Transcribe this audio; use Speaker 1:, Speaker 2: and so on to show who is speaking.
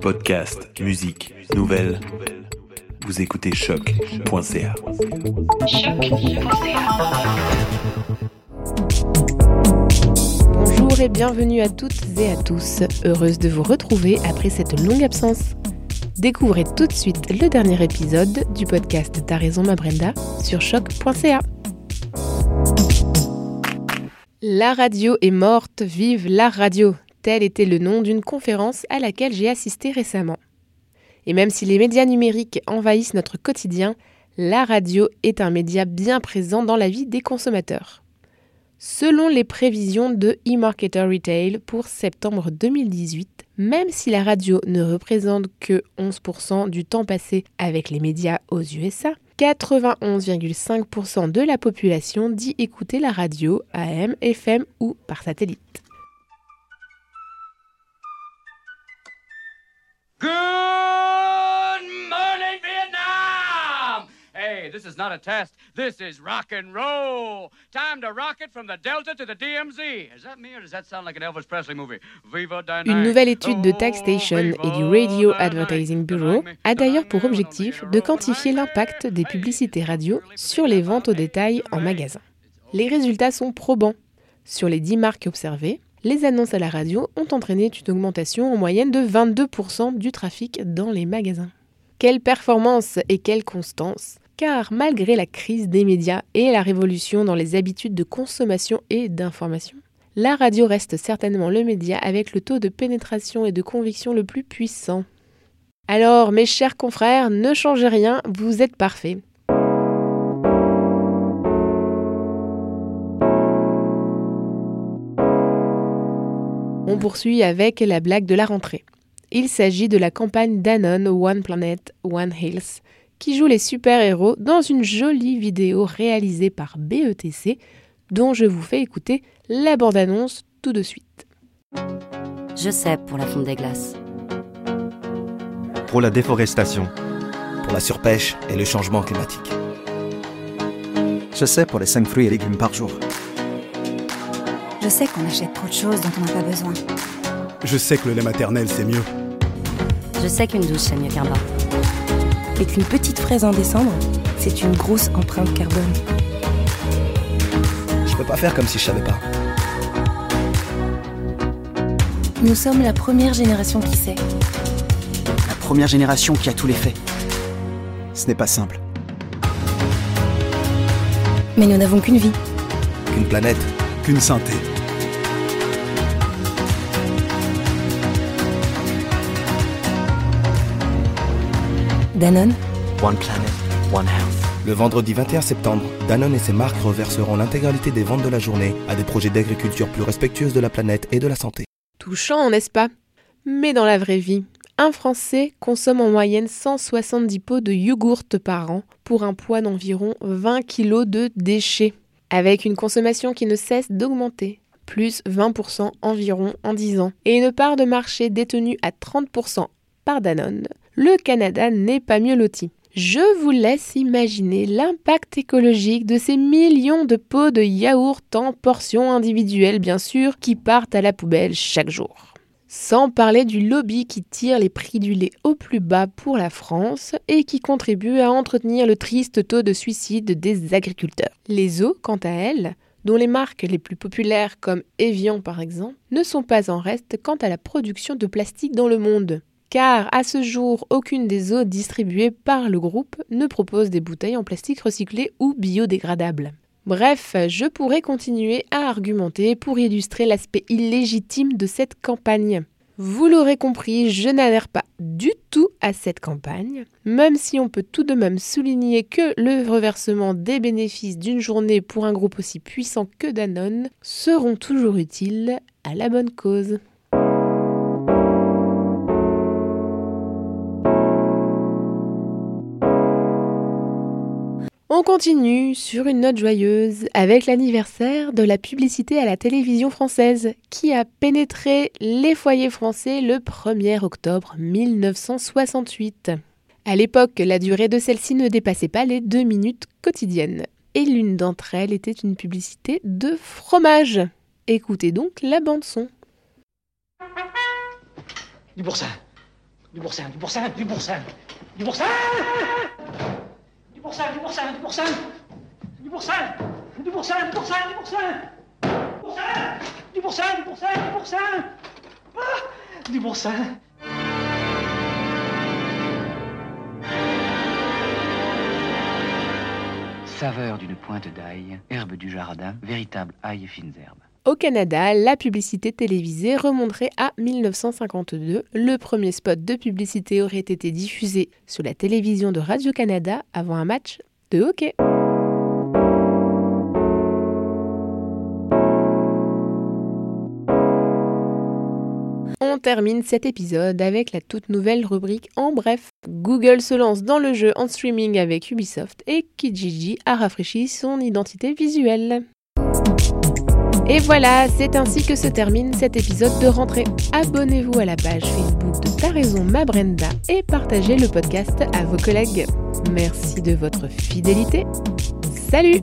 Speaker 1: Podcast, musique, nouvelles. Vous écoutez choc.ca.
Speaker 2: Bonjour et bienvenue à toutes et à tous. Heureuse de vous retrouver après cette longue absence. Découvrez tout de suite le dernier épisode du podcast T'as raison ma Brenda sur choc.ca. La radio est morte, vive la radio Tel était le nom d'une conférence à laquelle j'ai assisté récemment. Et même si les médias numériques envahissent notre quotidien, la radio est un média bien présent dans la vie des consommateurs. Selon les prévisions de eMarketer Retail pour septembre 2018, même si la radio ne représente que 11% du temps passé avec les médias aux USA, 91,5% de la population dit écouter la radio AM, FM ou par satellite.
Speaker 3: This is not a test. This is rock and roll. Time to rock it from the Delta to the DMZ. Is that me or does that sound like an Elvis Presley movie? Viva
Speaker 2: Une nouvelle étude de Taxation et du Radio Advertising Bureau a d'ailleurs pour objectif de quantifier l'impact des publicités radio sur les ventes au détail en magasin. Les résultats sont probants. Sur les 10 marques observées, les annonces à la radio ont entraîné une augmentation en moyenne de 22% du trafic dans les magasins. Quelle performance et quelle constance Car malgré la crise des médias et la révolution dans les habitudes de consommation et d'information, la radio reste certainement le média avec le taux de pénétration et de conviction le plus puissant. Alors, mes chers confrères, ne changez rien, vous êtes parfaits. On poursuit avec la blague de la rentrée. Il s'agit de la campagne Danone One Planet, One Health, qui joue les super-héros dans une jolie vidéo réalisée par BETC, dont je vous fais écouter la bande-annonce tout de suite.
Speaker 4: Je sais pour la fonte des glaces.
Speaker 5: Pour la déforestation.
Speaker 6: Pour la surpêche et le changement climatique.
Speaker 7: Je sais pour les 5 fruits et légumes par jour.
Speaker 8: Je sais qu'on achète trop de choses dont on n'a pas besoin.
Speaker 9: Je sais que le lait maternel, c'est mieux.
Speaker 4: Je sais qu'une douche, c'est mieux qu'un bain.
Speaker 10: Et qu'une petite fraise en décembre, c'est une grosse empreinte carbone.
Speaker 6: Je peux pas faire comme si je savais pas.
Speaker 10: Nous sommes la première génération qui sait.
Speaker 7: La première génération qui a tous les faits. Ce n'est pas simple.
Speaker 10: Mais nous n'avons qu'une vie.
Speaker 6: Qu'une planète.
Speaker 9: Qu'une santé.
Speaker 10: Danone.
Speaker 11: One planet, one health.
Speaker 6: Le vendredi 21 septembre, Danone et ses marques reverseront l'intégralité des ventes de la journée à des projets d'agriculture plus respectueuse de la planète et de la santé.
Speaker 2: Touchant, n'est-ce pas? Mais dans la vraie vie, un Français consomme en moyenne 170 pots de yogourt par an pour un poids d'environ 20 kg de déchets, avec une consommation qui ne cesse d'augmenter, plus 20% environ en 10 ans, et une part de marché détenue à 30% par Danone, le Canada n'est pas mieux loti. Je vous laisse imaginer l'impact écologique de ces millions de pots de yaourt en portions individuelles bien sûr qui partent à la poubelle chaque jour. Sans parler du lobby qui tire les prix du lait au plus bas pour la France et qui contribue à entretenir le triste taux de suicide des agriculteurs. Les eaux, quant à elles, dont les marques les plus populaires comme Evian par exemple, ne sont pas en reste quant à la production de plastique dans le monde car à ce jour, aucune des eaux distribuées par le groupe ne propose des bouteilles en plastique recyclé ou biodégradable. Bref, je pourrais continuer à argumenter pour illustrer l'aspect illégitime de cette campagne. Vous l'aurez compris, je n'adhère pas du tout à cette campagne, même si on peut tout de même souligner que le reversement des bénéfices d'une journée pour un groupe aussi puissant que Danone seront toujours utiles à la bonne cause. On continue sur une note joyeuse avec l'anniversaire de la publicité à la télévision française qui a pénétré les foyers français le 1er octobre 1968. À l'époque, la durée de celle-ci ne dépassait pas les deux minutes quotidiennes. Et l'une d'entre elles était une publicité de fromage. Écoutez donc la bande son.
Speaker 12: Du ça.
Speaker 5: Du boursin, du boursin, du boursin. Du boursin boursin, du boursin, du boursin. Du boursin, du boursin, du boursin, du boursin. Du boursin, du boursin, du boursin. Ah, du boursin.
Speaker 12: Saveur d'une pointe d'ail, herbe du jardin, véritable ail et fines herbes.
Speaker 2: Au Canada, la publicité télévisée remonterait à 1952. Le premier spot de publicité aurait été diffusé sur la télévision de Radio-Canada avant un match de hockey. On termine cet épisode avec la toute nouvelle rubrique En bref. Google se lance dans le jeu en streaming avec Ubisoft et Kijiji a rafraîchi son identité visuelle. Et voilà, c'est ainsi que se termine cet épisode de rentrée. Abonnez-vous à la page Facebook de Ta raison ma Brenda et partagez le podcast à vos collègues. Merci de votre fidélité. Salut